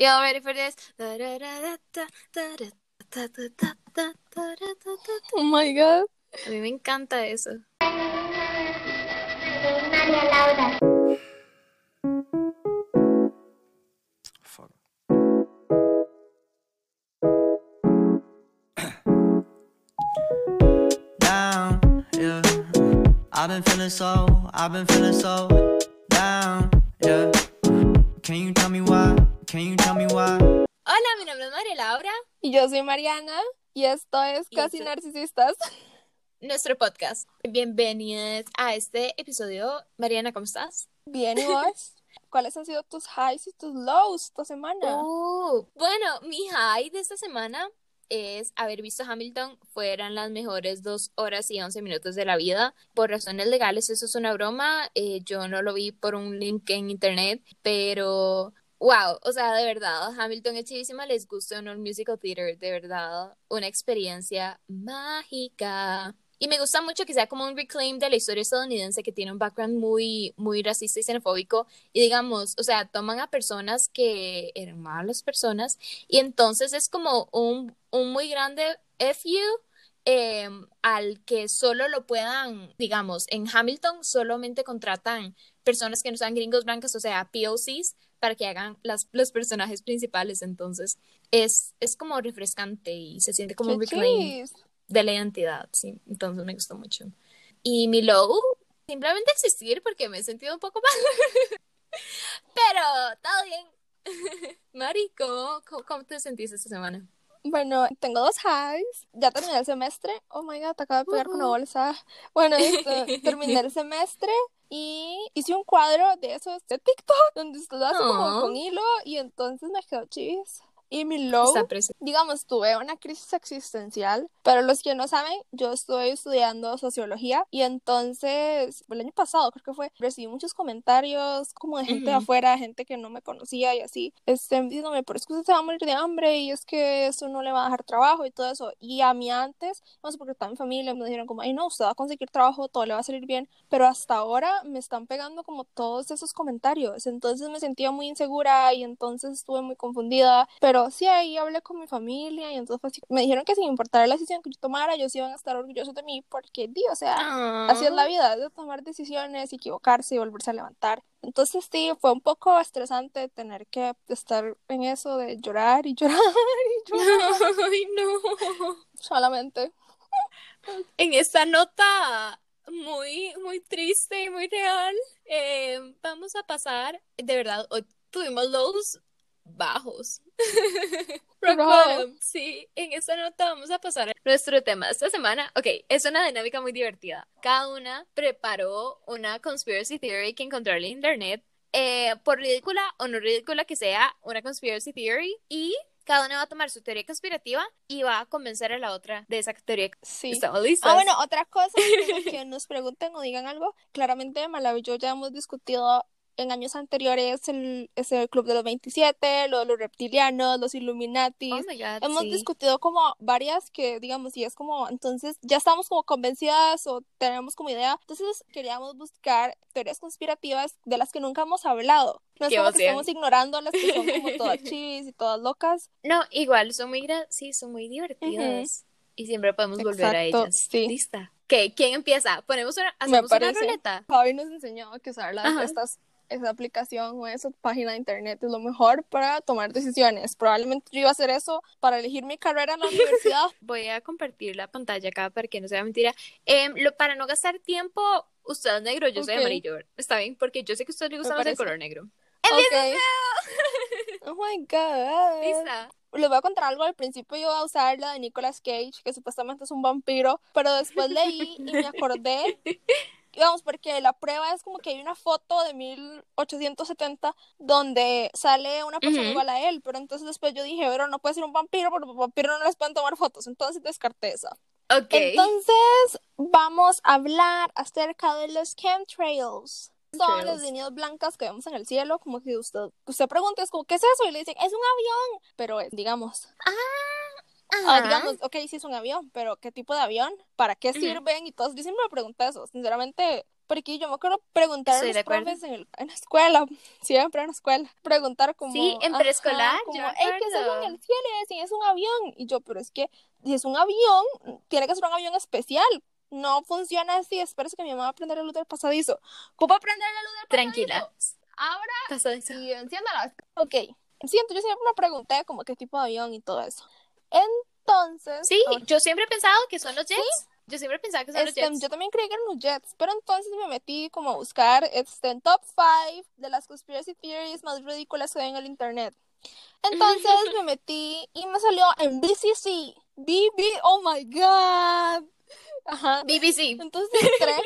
Y'all ready for this? Oh my god. A mí me encanta eso. María Fuck. down, yeah. I've been feeling so, I've been feeling so down, yeah. Can you tell me why? Can you tell me why? Hola, mi nombre es María Laura. Y yo soy Mariana y esto es Y Casi esto- Narcisistas. Nuestro podcast. Bienvenidos a este episodio. Mariana, ¿cómo estás? Bien, ¿y vos? ¿Cuáles han sido tus highs y tus lows esta semana? Uh, bueno, mi high de esta semana es haber visto Hamilton. Fueran las mejores dos horas y once minutos de la vida. Por razones legales, eso es una broma. Eh, yo no lo vi por un link en internet, pero wow, o sea, de verdad, Hamilton es chivísima. Les gusta el musical theater, de verdad, una experiencia mágica. Y me gusta mucho que sea como un reclaim de la historia estadounidense que tiene un background muy, muy racista y xenofóbico. Y digamos, o sea, toman a personas que eran malas personas y entonces es como un, un muy grande FU eh, al que solo lo puedan, digamos, en Hamilton solamente contratan personas que no sean gringos blancos, o sea, POCs, para que hagan las, los personajes principales. Entonces es, es como refrescante y se siente como un ¡Qué reclaim de la identidad, sí. Entonces me gustó mucho. Y mi low, simplemente existir porque me he sentido un poco mal. Pero todo bien. Mari, ¿cómo, cómo, cómo te sentiste esta semana? Bueno, tengo dos highs. Ya terminé el semestre. Oh my god, te acabo de pegar con una bolsa. Bueno, esto, terminé el semestre y hice un cuadro de esos de TikTok donde lo hace como Aw. con hilo y entonces me quedó chivis. Y mi low, Está presente. digamos, tuve una crisis existencial, pero los que no saben, yo estoy estudiando sociología y entonces, el año pasado creo que fue, recibí muchos comentarios como de gente de Ujú. afuera, gente que no me conocía y así, este, diciéndome, pero es que usted se va a morir de hambre y es que eso no le va a dejar trabajo y todo eso. Y a mí antes, no sé, porque estaba en familia, me dijeron como, ay no, usted va a conseguir trabajo, todo le va a salir bien, pero hasta ahora me están pegando como todos esos comentarios, entonces me sentía muy insegura y entonces estuve muy confundida, pero sí ahí hablé con mi familia y entonces fue así, me dijeron que sin importar la decisión que yo tomara, ellos iban a estar orgullosos de mí porque, di, o sea, así es la vida, es de tomar decisiones, equivocarse y volverse a levantar. Entonces sí, fue un poco estresante tener que estar en eso de llorar y llorar y llorar Ay, no. solamente. En esta nota muy, muy triste y muy real, eh, vamos a pasar, de verdad, hoy tuvimos lows bajos. Rock bottom. Sí, en esta nota vamos a pasar a nuestro tema esta semana. Ok, es una dinámica muy divertida. Cada una preparó una conspiracy theory que encontró en internet. eh, por ridícula o no ridícula que sea, una conspiracy theory. Y cada una va a tomar su teoría conspirativa y va a convencer a la otra de esa teoría. Sí. ¿Estamos listos? Ah, bueno, otra cosa que, nos pregunten o digan algo, claramente Malawi y yo ya hemos discutido en años anteriores el, ese club de los 27, lo de los reptilianos, los Illuminati. Oh God, Hemos sí. discutido como varias que, digamos, y es como, entonces ya estamos como convencidas o tenemos como idea. Entonces queríamos buscar teorías conspirativas de las que nunca hemos hablado. No es Qué como que estamos ignorando las que son como todas chis y todas locas. No, igual, son muy, sí, son muy divertidas. Y siempre podemos volver a ellas. sí. ¿Lista? Ok, ¿quién empieza? Ponemos una, hacemos una ruleta. Javi nos enseñó que usar la- Ajá. estas, esa aplicación o esa página de internet es lo mejor para tomar decisiones. Probablemente yo iba a hacer eso para elegir mi carrera en la universidad. Voy a compartir la pantalla acá para que no sea mentira. Em, lo, para no gastar tiempo, usted es negro, yo soy Ok. amarillo. Está bien, porque yo sé que a usted le gusta más el color negro. Ok. Oh my god. ¿Lista? Les voy a contar algo. Al principio yo iba a usar la de Nicolas Cage, que supuestamente es un vampiro, pero después leí y me acordé. Vamos, porque la prueba es como que hay una foto de 1870 donde sale una persona igual a él, pero entonces después yo dije, pero no puede ser un vampiro, porque los vampiros no les pueden tomar fotos, entonces descarté esa. Ok. Entonces, vamos a hablar acerca de los chemtrails. Son las líneas blancas que vemos en el cielo, como que usted, usted pregunta, es como, ¿qué es eso? Y le dicen, es un avión, pero es, digamos, ah, Ajá. digamos, ok, sí es un avión, pero ¿qué tipo de avión? ¿Para qué sirven? Y todo, yo siempre me pregunto eso, sinceramente, Porque yo me acuerdo preguntar Estoy a los profes en, el- en la escuela, siempre en la escuela, preguntar como... Sí, en preescolar, yo como, me "Ey, ¿qué es eso en acuerdo". el cielo? Y es un avión. Y yo, pero es que si es un avión, tiene que ser un avión especial. No funciona así, espero que mi mamá va a prender la luz del pasadizo. ¿Cómo aprender la luz del pasadizo? Tranquila. Ahora Pasadizo. y enciéndala. Ok. Siento, yo siempre me pregunté como qué tipo de avión y todo eso. Entonces, Sí, yo siempre he pensado que son los jets. Yo siempre he pensado que son este, los jets. yo también creí que eran los Jets, pero entonces me metí como a buscar este, en top 5 de las conspiracy theories más ridículas que hay en el internet. Entonces me metí y me salió en BCC. BB, oh my god. Ajá. BBC. Entonces entré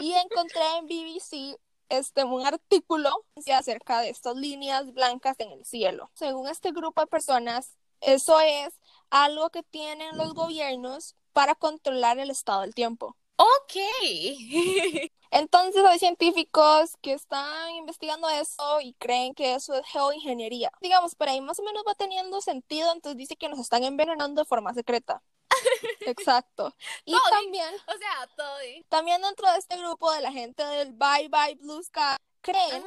y encontré en BBC este, un artículo acerca de estas líneas blancas en el cielo. Según este grupo de personas, eso es algo que tienen los gobiernos para controlar el estado del tiempo. Ok. Entonces hay científicos que están investigando eso y creen que eso es geoingeniería. Digamos, por ahí más o menos va teniendo sentido, entonces dice que nos están envenenando de forma secreta. Exacto. Y Todo también o sea, todo también dentro de este grupo de la gente del Bye Bye Blue Sky creen.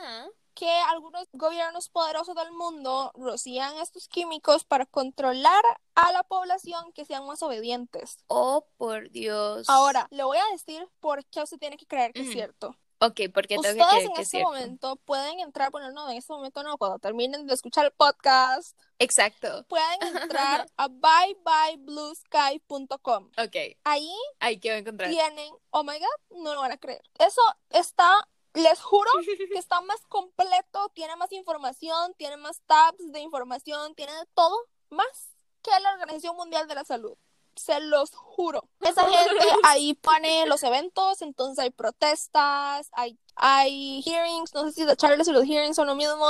Que algunos gobiernos poderosos del mundo rocían estos químicos para controlar a la población que sean más obedientes. Oh, por Dios. Ahora, le voy a decir por qué usted tiene que creer que es Ujú. cierto. Ok, porque tengo que Ustedes en que es este cierto. momento pueden entrar, bueno, no, en este momento no, cuando terminen de escuchar el podcast, Exacto. pueden entrar a byebyebluesky.com. Ok, Ahí ahí que encontrar. tienen, oh my god, no lo van a creer. Eso está, les juro que está más completo, tiene más información, tiene más tabs de información, tiene todo, más que la Organización Mundial de la Salud. Se los juro. Esa gente ahí pone los eventos, entonces hay protestas, hay, hay hearings, no sé si los charlas y los hearings son lo mismo.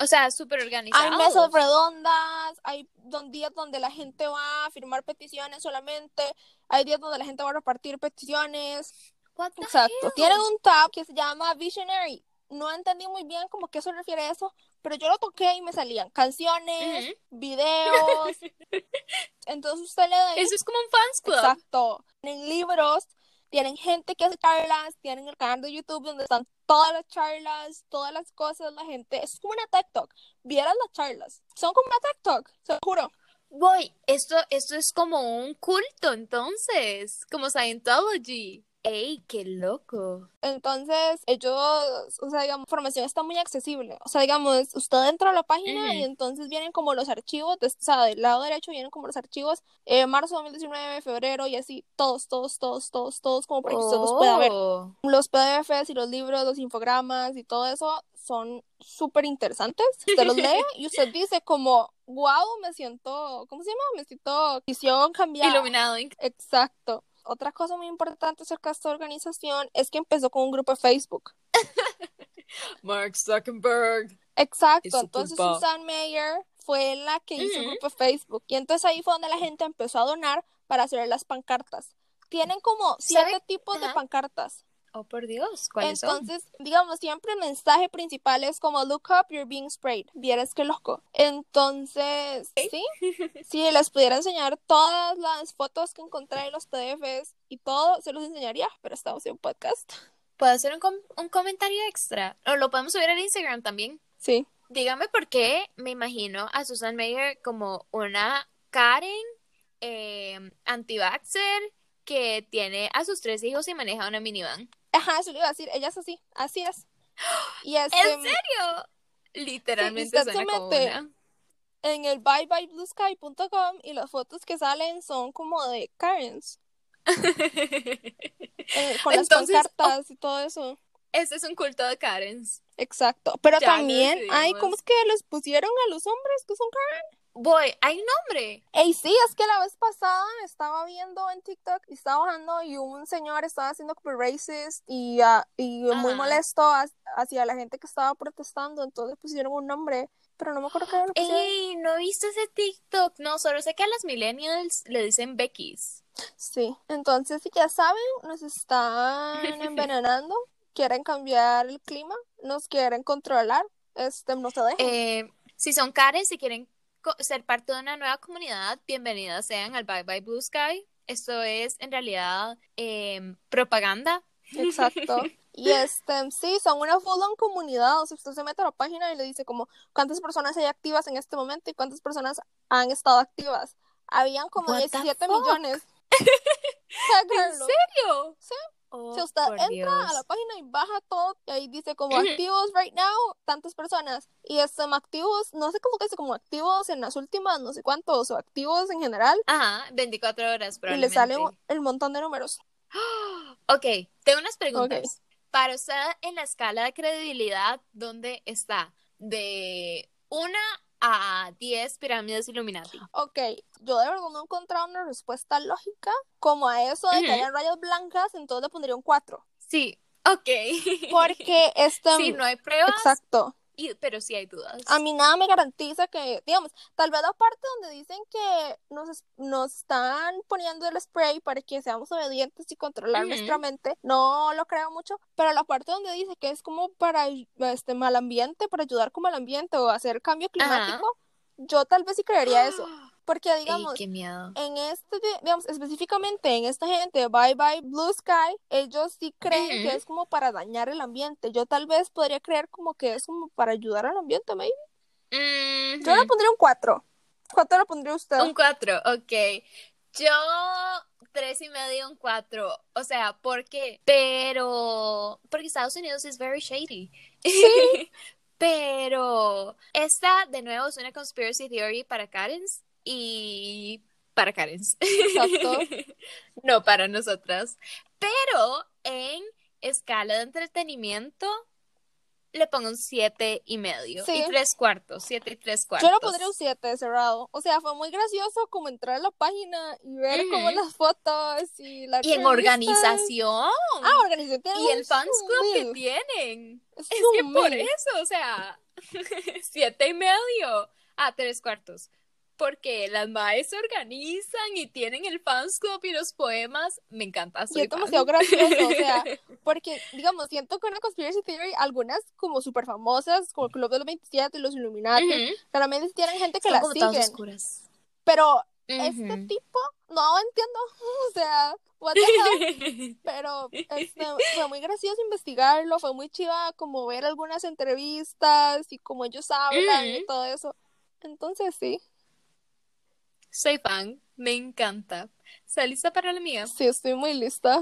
O sea, súper organizado. Hay mesas redondas, hay don- días donde la gente va a firmar peticiones solamente, hay días donde la gente va a repartir peticiones. Exacto. Tienen un tab que se llama Visionary. No entendí muy bien como qué se refiere a eso, pero yo lo toqué y me salían canciones, videos. Entonces usted le da. Eso es como un fans club. Exacto. Tienen libros, tienen gente que hace charlas, tienen el canal de YouTube donde están todas las charlas, todas las cosas, la gente. Es como una Talk. Vieras las charlas. Son como una Talk, se lo juro. Voy, esto, esto es como un culto, entonces, como Scientology. ¡Ey, qué loco! Entonces, ellos, o sea, digamos, la información está muy accesible. O sea, digamos, usted entra a la página y entonces vienen como los archivos, de- o sea, del lado derecho vienen como los archivos, eh, marzo 2019, febrero y así, todos, todos, todos, todos, todos, como para que usted los pueda ver. Oh. Los PDFs y los libros, los infogramas y todo eso son súper interesantes. Usted los lee y usted dice como, wow, me siento, ¿cómo se llama? Me siento visión cambiada. Iluminado. Exacto. Otra cosa muy importante acerca de esta organización es que empezó con un grupo de Facebook. Mark Zuckerberg. Exacto. Entonces culpa. Susan Mayer fue la que hizo el Ujú. grupo de Facebook. Y entonces ahí fue donde la gente empezó a donar para hacer las pancartas. Tienen como siete ¿Sabe? tipos de pancartas. Oh, por Dios, ¿cuáles son? Entonces, digamos, siempre el mensaje principal es como look up, you're being sprayed. Vieras qué loco. Entonces, sí, si les pudiera enseñar todas las fotos que encontré en los PDFs y todo, se los enseñaría, pero estamos en un podcast. ¿Puedo hacer un, com- un comentario extra? O lo podemos subir al Instagram también. Sí. Dígame por qué me imagino a Susan Mayer como una Karen eh, anti-vaxxer que tiene a sus tres hijos y maneja una minivan. Ajá, eso le iba a decir, ella es así, así es. Y este, ¿En serio? Literalmente se suena como mete una. en el byebyebluesky.com y las fotos que salen son como de Karens, eh, con las Entonces, pancartas y todo eso. Este es un culto de Karens. Exacto. Pero Ya también hay. ¿cómo es que les pusieron a los hombres que son Karen? Voy, hay un nombre. Ey, sí, es que la vez pasada estaba viendo en TikTok y estaba bajando y un señor estaba haciendo como racist y, ah, y muy molesto ha- hacia la gente que estaba protestando, entonces pusieron un nombre, pero no me acuerdo qué era lo que pusieron. Ey, no he visto ese TikTok. No, solo sé que a las millennials le dicen Becky's. Sí, entonces si ya saben, nos están envenenando, quieren cambiar el clima, nos quieren controlar, este, no se dejen. Eh, si son Karen, si quieren ser parte de una nueva comunidad, bienvenidas sean al Bye Bye Blue Sky. Esto es en realidad em, propaganda. Exacto. Y este, sí, son una full on comunidad. O sea, usted se mete a la página y le dice como cuántas personas hay activas en este momento y cuántas personas han estado activas. Habían como What the 17 fuck? millones. ¿En serio? Sí. Oh, Si usted entra Dios. a la página y baja todo, y ahí dice como activos right now, tantas personas. Y este, activos, no sé cómo que dice, como activos en las últimas, no sé cuántos, o activos en general. Ajá, 24 horas Y le probablemente. sale el montón de números. Ok, tengo unas preguntas. Para usted, en la escala de credibilidad, ¿dónde está? De 1 a 10 pirámides Illuminati. Ok, yo de verdad no he encontrado una respuesta lógica como a eso de que Ujú. hayan rayas blancas, entonces le pondría un 4. Sí, ok. Porque este... Sí, no hay pruebas, Exacto. Y- pero sí hay dudas. A mí nada me garantiza que, digamos, tal vez la parte donde dicen que nos, nos están poniendo el spray para que seamos obedientes y controlar nuestra mente, no lo creo mucho, pero la parte donde dice que es como para este mal ambiente, para ayudar como al ambiente o hacer cambio climático, yo tal vez sí creería eso, porque digamos, en este, digamos, específicamente en esta gente, Bye Bye Blue Sky, ellos sí creen que es como para dañar el ambiente. Yo tal vez podría creer como que es como para ayudar al ambiente, maybe. Yo le pondría un 4. ¿Cuánto le pondría usted? Un 4, ok. Yo tres y medio, un 4. O sea, ¿por qué? Pero porque Estados Unidos es very shady. Pero esta, de nuevo, es una conspiracy theory para Karens y para Karens. Exacto. No para nosotras. Pero en escala de entretenimiento le pongo un siete y medio. Sí. Y tres cuartos, siete y tres cuartos. Yo le pondría un 7 cerrado. O sea, fue muy gracioso como entrar a la página y ver como las fotos y la Y en organización. Ah, organización. y el fans club que tienen. Es Es que por eso, o sea, siete y medio a tres cuartos. Porque las maes se organizan y tienen el fans club y los poemas. Me encanta. Y Soy fan. demasiado gracioso, o sea, porque, digamos, siento que una conspiracy theory, algunas como súper famosas, como el Club de los 27 y los Illuminati, Ujú. claramente tienen gente que Son las como siguen, oscuras. pero este Ujú. tipo, no entiendo, o sea, what the hell, pero este, fue muy gracioso investigarlo, fue muy chiva como ver algunas entrevistas y cómo ellos hablan y Ujú. todo eso, entonces sí, Soy fan. Me encanta. ¿Estás lista para la mía? sí, estoy muy lista.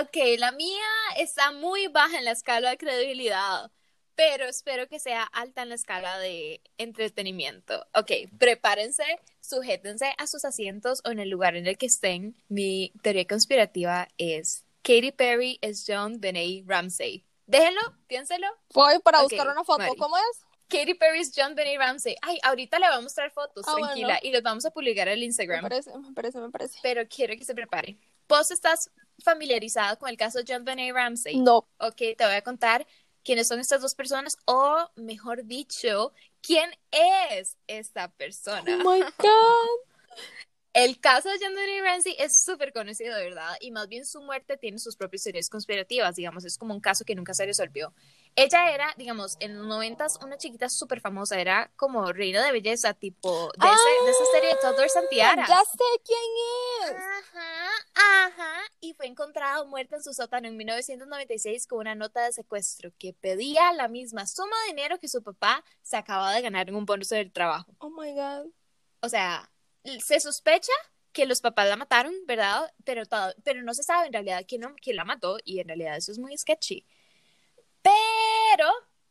Ok, la mía está muy baja en la escala de credibilidad, pero espero que sea alta en la escala de entretenimiento. Ok, prepárense, sujétense a sus asientos o en el lugar en el que estén. Mi teoría conspirativa es Katy Perry es John Benet Ramsey. Déjenlo, piénselo. Voy para buscar una foto, Mari. ¿cómo es? Katy Perry es John Benet Ramsey. Ay, ahorita le voy a mostrar fotos, Ah, tranquila, bueno. y los vamos a publicar en el Me Instagram. parece, me parece, me parece. Pero quiero que se prepare. ¿Vos estás familiarizado con el caso de John Benet Ramsey? No, Ok, te voy a contar quiénes son estas dos personas, o mejor dicho, quién es esta persona. oh my god. El caso de John Benet Ramsey es súper conocido, verdad, y más bien su muerte tiene sus propias teorías conspirativas, digamos, es como un caso que nunca se resolvió. Ella era, digamos, en los noventas una chiquita súper famosa, era como reina de belleza, tipo de, ese- de esa serie de Toddler Santiara. Ah, Ya sé quién es. Ajá, ajá, y fue encontrado muerta en su sótano en 1996 con una nota de secuestro que pedía la misma suma de dinero que su papá se acababa de ganar en un bonus del trabajo. Oh my god. O sea, se sospecha que los papás la mataron, ¿verdad? Pero, todo, pero no se sabe en realidad quién, quién la mató y en realidad eso es muy sketchy. Pero,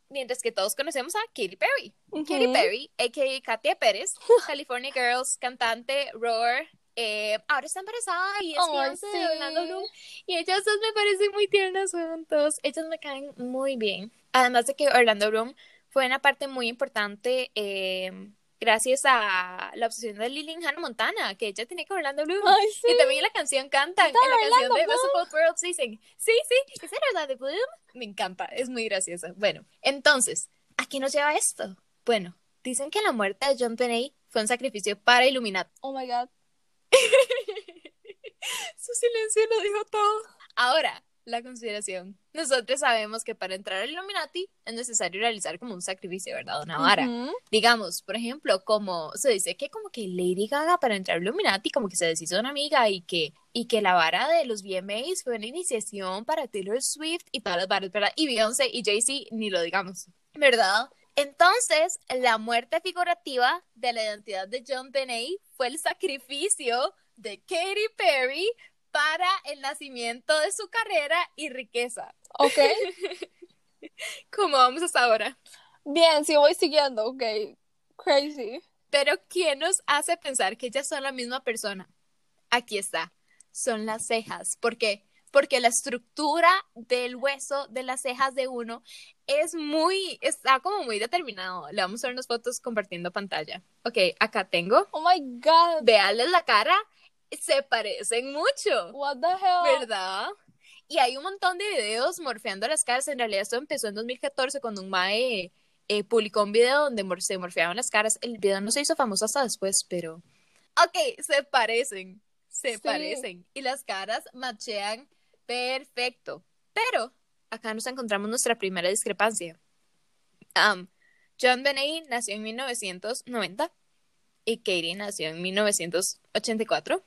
mientras que todos conocemos a Katy Perry. Katy Ujú. Perry, a.k.a. Katia Pérez, California Girls, cantante, roar, eh, ahora está embarazada y es de sí. Orlando Bloom. Y ellas dos me parecen muy tiernas juntos. Ellas me caen muy bien. Además de que Orlando Bloom fue una parte muy importante eh, gracias a la obsesión de Lily Hannah Montana, que ella tenía con Orlando Bloom. Ay, sí. Que también en la canción cantan, en la canción de Both Worlds dicen, sí, sí, ¿es Orlando Bloom? Me encanta, es muy graciosa. Bueno, entonces, ¿a qué nos lleva esto? Bueno, dicen que la muerte de John Benet fue un sacrificio para Illuminati. Oh my god. Su silencio lo dijo todo. Ahora, la consideración. Nosotros sabemos que para entrar al Illuminati es necesario realizar como un sacrificio, ¿verdad? Una vara. Digamos, por ejemplo, como se dice que como que Lady Gaga para entrar al Illuminati como que se deshizo de una amiga y que, y que la vara de los VMAs fue una iniciación para Taylor Swift y para las varas, ¿verdad? Y Beyoncé y Jay-Z, ni lo digamos, ¿verdad? Entonces, la muerte figurativa de la identidad de John Benet fue el sacrificio de Katy Perry para el nacimiento de su carrera y riqueza. Ok. Como vamos hasta ahora. Bien, sí voy siguiendo, ok. Crazy. Pero ¿quién nos hace pensar que ellas son la misma persona? Aquí está. Son las cejas. ¿Por qué? Porque la estructura del hueso de las cejas de uno es muy, está como muy determinado. Le vamos a ver unas fotos compartiendo pantalla. Ok, acá tengo. Oh my god. Veanles la cara. Se parecen mucho. What the hell? ¿Verdad? Y hay un montón de videos morfeando las caras. En realidad esto empezó en 2014 cuando un mae eh, publicó un video donde mor- se morfeaban las caras. El video no se hizo famoso hasta después, pero... Ok, se parecen. Se Sí. parecen. Y las caras machean perfecto. Pero acá nos encontramos nuestra primera discrepancia. Am, John Benet nació en 1990 y Katie nació en 1984.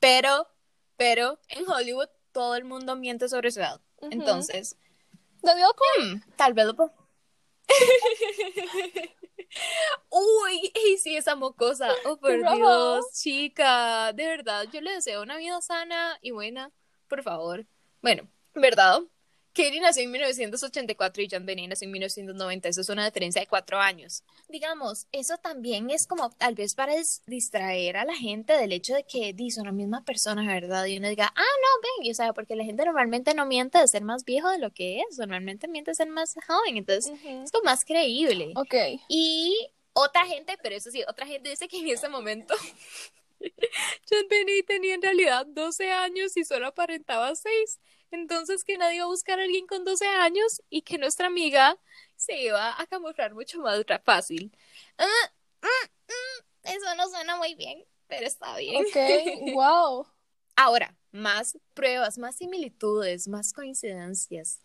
Pero, pero en Hollywood todo el mundo miente sobre su edad. Entonces, Daniel Cole. hmm, tal vez lo puedo. Uy, y sí, esa mocosa. Oh, por Rojo. Dios, chica. De verdad, yo le deseo una vida sana y buena. Por favor. Bueno, ¿verdad? Katie nació en 1984 y John Benet nació en 1990. Eso es una diferencia de cuatro años. Digamos, eso también es como tal vez para dis- distraer a la gente del hecho de que son la misma persona, ¿verdad? Y uno diga, ah, no, ven, y, o sea, porque la gente normalmente no miente de ser más viejo de lo que es, normalmente miente de ser más joven, entonces es como más creíble. Ok. Y otra gente, pero eso sí, otra gente dice que en ese momento John Benet tenía en realidad 12 años y solo aparentaba 6. Entonces que nadie iba a buscar a alguien con 12 años y que nuestra amiga se iba a camuflar mucho más fácil. Ah, mm, mm, eso no suena muy bien, pero está bien. Ok. Wow. Ahora, más pruebas, más similitudes, más coincidencias.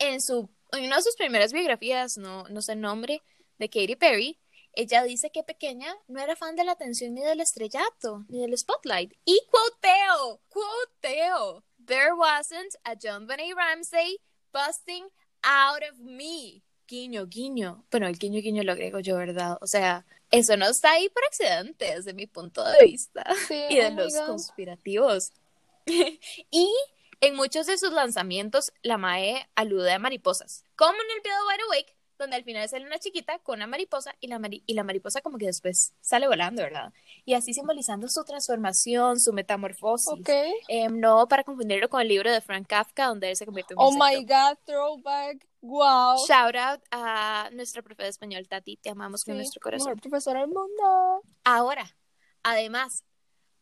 En su, en una de sus primeras biografías, no, no sé el nombre, de Katy Perry, ella dice que pequeña no era fan de la atención ni del estrellato, ni del spotlight. Y quoteo, quoteo. There wasn't a John Benet Ramsey busting out of me. Guiño, guiño. Bueno, el guiño, guiño lo agrego yo, ¿verdad? O sea, eso no está ahí por accidente, desde mi punto de vista Sí, y de oh los conspirativos. y en muchos de sus lanzamientos, la Mae alude a mariposas, como en el video Wide Awake, donde al final sale una chiquita con una mariposa y la, mari- y la mariposa como que después sale volando, ¿verdad? Y así simbolizando su transformación, su metamorfosis. Ok. Em, no para confundirlo con el libro de Frank Kafka, donde él se convierte en un Oh my god, throwback. Wow. Shout out a nuestra profe de español, Tati, te amamos con nuestro corazón. Mejor profesora del mundo. Ahora, además,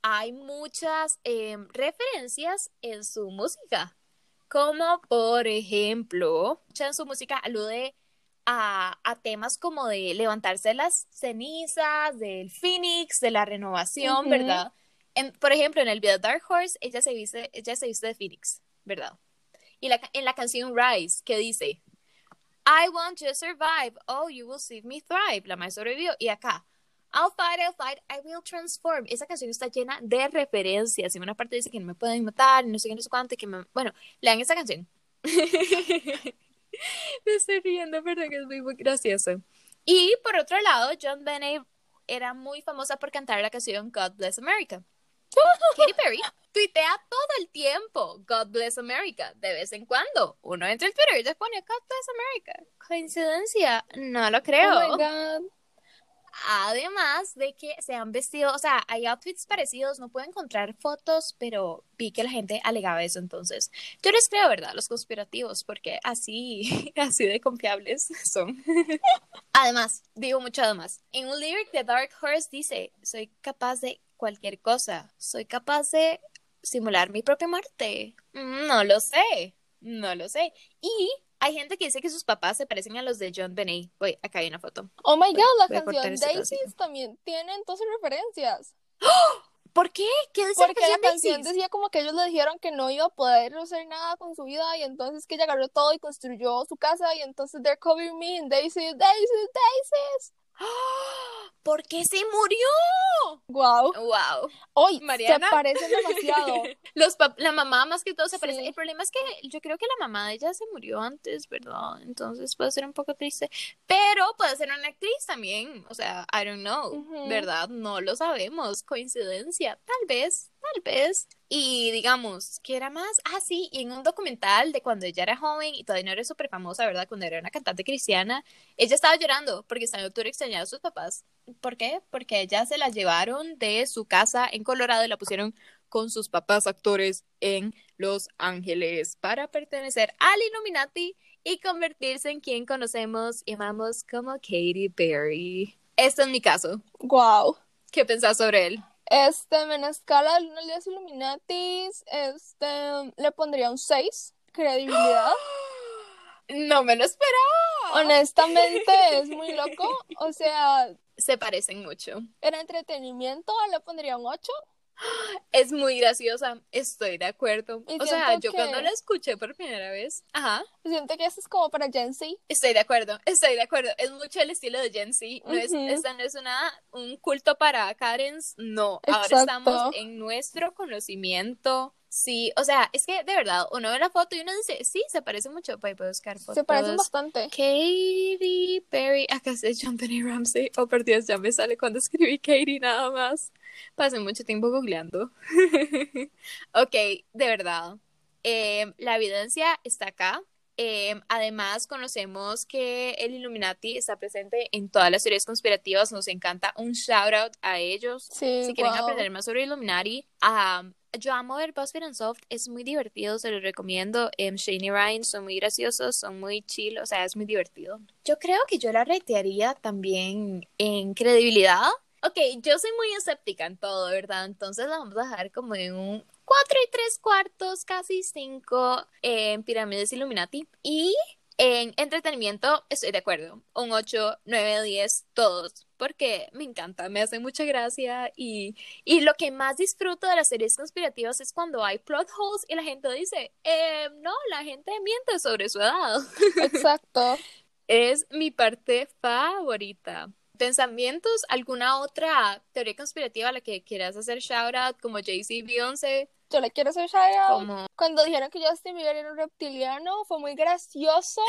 hay muchas em, referencias en su música, como por ejemplo, en su música alude a, a temas como de levantarse de las cenizas, del Phoenix, de la renovación, Ujú. ¿verdad? En- por ejemplo, en el video Dark Horse, ella se viste, ella se viste de Phoenix, ¿verdad? Y la en la canción Rise, que dice, I want to survive, oh, you will see me thrive, la maestra sobrevivió, y acá, I'll fight, I'll fight, I will transform. Esa canción está llena de referencias. Y en una parte dice que no me pueden matar, no sé qué, no sé cuánto, y que me... Bueno, lean esa canción. me estoy riendo, pero que es muy, muy gracioso. Y por otro lado, John Benet era muy famosa por cantar la canción God Bless America. Katy Perry tuitea todo el tiempo God Bless America. De vez en cuando uno entra al Twitter y se pone God Bless America. ¿Coincidencia? No lo creo. Oh my god. Además de que se han vestido, o sea, hay outfits parecidos, no puedo encontrar fotos, pero vi que la gente alegaba eso entonces. Yo les creo, ¿verdad? Los conspirativos, porque así, así de confiables son. Además, digo mucho además. En un lyric de Dark Horse dice, soy capaz de cualquier cosa, soy capaz de simular mi propia muerte. Mm, No lo sé, no lo sé. Y hay gente que dice que sus papás se parecen a los de John Benet. Voy, acá hay una foto. Oh my god, la canción este Daisies también tiene entonces referencias. ¿Por qué? ¿Qué dice Porque la la canción Macy's? decía como que ellos le dijeron que no iba a poder hacer nada con su vida y entonces que ella agarró todo y construyó su casa y entonces they're covering me in daisies, daisies, daisies. ¿Por qué se murió? Wow. Wow. Hoy Mariana. se parecen demasiado. Los la mamá más que todo se parece. Sí. El problema es que yo creo que la mamá de ella se murió antes, ¿verdad? Entonces puede ser un poco triste. Pero puede ser una actriz también. O sea, I don't know. ¿Verdad? No lo sabemos. Coincidencia. Tal vez. Tal vez. Y digamos, ¿qué era más? Ah, sí, y en un documental de cuando ella era joven y todavía no era súper famosa, ¿verdad? Cuando era una cantante cristiana, ella estaba llorando porque estaba en octubre extrañando a sus papás. ¿Por qué? Porque ella se la llevaron de su casa en Colorado y la pusieron con sus papás actores en Los Ángeles para pertenecer al Illuminati y convertirse en quien conocemos y amamos como Katy Perry. Este es mi caso. Wow. ¿Qué pensás sobre él? Este, en escala de 1 al 10 Illuminatis, este, le pondría un 6. Credibilidad. No me lo esperaba. Honestamente, es muy loco. O sea, Se parecen mucho. en entretenimiento le pondría un 8. Es muy graciosa, estoy de acuerdo. Y O sea, yo cuando la escuché por primera vez, ajá, Siento que eso es como para Gen Z. estoy de acuerdo, estoy de acuerdo. Es mucho el estilo de Gen Z. No es, esta no es una, un culto para Karens, no. Ahora estamos en nuestro conocimiento. Sí, o sea, es que de verdad, uno ve la foto y uno dice, sí, se parece mucho. Voy a buscar fotos. Se parecen bastante. Katy Perry, acá es Anthony Ramsey. Oh, por Dios, ya me sale cuando escribí Katy nada más. Pasé mucho tiempo googleando. ok, de verdad. eh, la evidencia está acá. Eh, además, conocemos que el Illuminati está presente en todas las teorías conspirativas. Nos encanta un shout out a ellos. Sí, Si quieren wow. aprender más sobre Illuminati, um, yo amo ver BuzzFeed Unsolved, es muy divertido, se los recomiendo. Um, Shane y Ryan son muy graciosos, son muy chill, o sea, es muy divertido. Yo creo que yo la retearía también en credibilidad. Ok, yo soy muy escéptica en todo, ¿verdad? Entonces la vamos a dejar como en un 4 y 3 cuartos, casi 5 en Pirámides Illuminati. Y en entretenimiento estoy de acuerdo. Un 8, 9, 10, todos. Porque me encanta, me hace mucha gracia. Y, y lo que más disfruto de las series conspirativas es cuando hay plot holes y la gente dice, eh, no, la gente miente sobre su edad. Exacto. Es mi parte favorita. ¿Pensamientos? ¿Alguna otra teoría conspirativa a la que quieras hacer shout out? Como Jay-Z, Beyoncé, Yo le quiero hacer shout out. Cuando dijeron que Justin Bieber era un reptiliano, fue muy gracioso.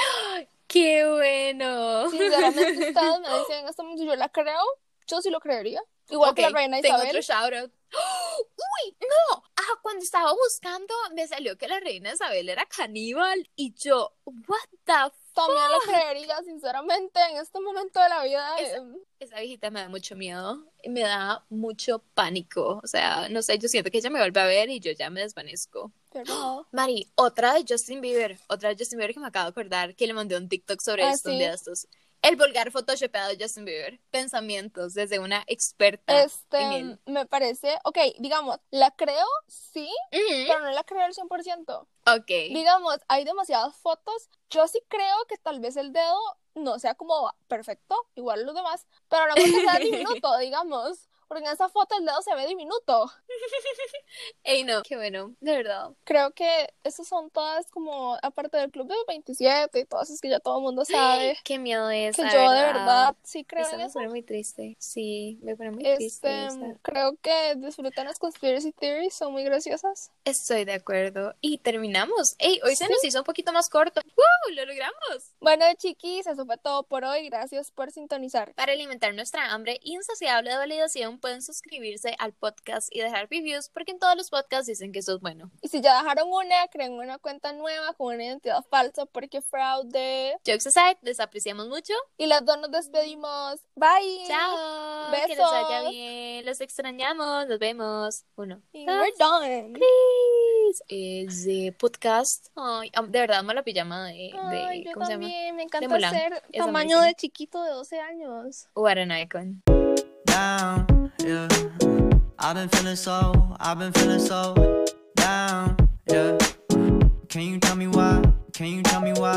¡Qué bueno! Sinceramente, ustedes me dicen en este momento, yo la creo. Yo sí lo creería. Igual que la reina tengo Isabel. otro shout out. ¡Uy! ¡No! Ah, cuando estaba buscando, me salió que la reina Isabel era caníbal y yo, ¿What the? También lo creería, sinceramente, en este momento de la vida. Em, Esa viejita me da mucho miedo, me da mucho pánico. O sea, no sé, yo siento que ella me vuelve a ver y yo ya me desvanezco. pero- Mari, otra de Justin Bieber, otra de Justin Bieber que me acabo de acordar, que le mandé un TikTok sobre Ah, esto un día de estos. El vulgar photoshopeado de Justin Bieber. Pensamientos desde una experta en Este, él. me parece, ok, digamos, la creo, sí, pero no la creo al 100%. Ok. Digamos, hay demasiadas fotos. Yo sí creo que tal vez el dedo no sea como perfecto, igual los demás, pero no que sea diminuto, digamos. Porque en esa foto el dedo se ve diminuto. Ey, no. Qué bueno, de verdad. Creo que esas son todas como, aparte del club de 27 y todas esas que ya todo el mundo sabe. Qué miedo es. Que yo de verdad sí creo Eso en me pone muy triste. Sí, me pone muy triste. Este, creo que disfrutan las conspiracy theories, son muy graciosas. Estoy de acuerdo. Y terminamos. Ey, hoy se Sí. nos hizo un poquito más corto. ¡Wow! Lo logramos. Bueno, chiquis, eso fue todo por hoy. Gracias por sintonizar. Para alimentar nuestra hambre insaciable de validación, pueden suscribirse al podcast y dejar reviews, porque en todos los podcasts dicen que eso es bueno. Y si ya dejaron una, creen una cuenta nueva con una identidad falsa porque fraude. Jokes aside, les apreciamos mucho. Y las dos nos despedimos. Bye. Chao. Que les vaya Besos. bien. Los extrañamos. Nos vemos. Uno. Y dos, we're done. tres. Es de podcast. Ay, de verdad, amo la pijama de, de Ay, yo ¿cómo se llama? también. Me encanta ser tamaño amazing. de chiquito de 12 años. What an icon. down. I've been feeling so, I've been feeling so down, yeah. Can you tell me why? Can you tell me why?